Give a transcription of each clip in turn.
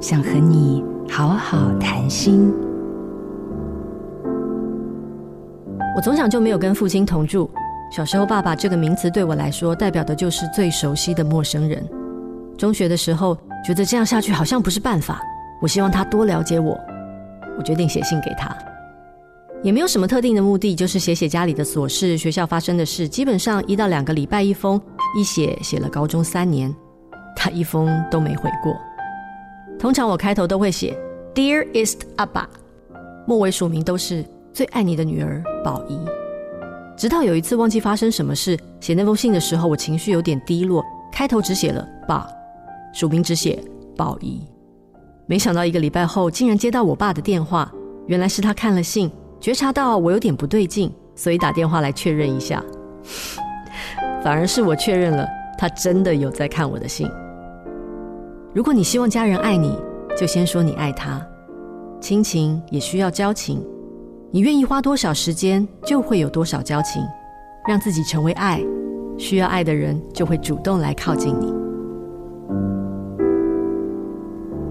想和你好好谈心。我从小就没有跟父亲同住。小时候，爸爸这个名词对我来说，代表的就是最熟悉的陌生人。中学的时候，觉得这样下去好像不是办法。我希望他多了解我，我决定写信给他，也没有什么特定的目的，就是写写家里的琐事、学校发生的事。基本上一到两个礼拜一封，一写写了高中三年，他一封都没回过。通常我开头都会写 Dearest 阿爸，末尾署名都是最爱你的女儿宝仪。直到有一次忘记发生什么事，写那封信的时候，我情绪有点低落，开头只写了爸，署名只写宝仪。没想到一个礼拜后，竟然接到我爸的电话，原来是他看了信，觉察到我有点不对劲，所以打电话来确认一下。反而是我确认了，他真的有在看我的信。如果你希望家人爱你，就先说你爱他。亲情也需要交情。你愿意花多少时间，就会有多少交情。让自己成为爱，需要爱的人就会主动来靠近你。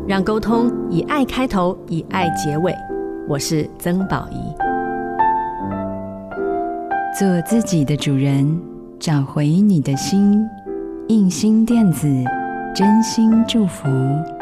让沟通以爱开头，以爱结尾。我是曾宝仪。做自己的主人，找回你的心。印心电子，真心祝福。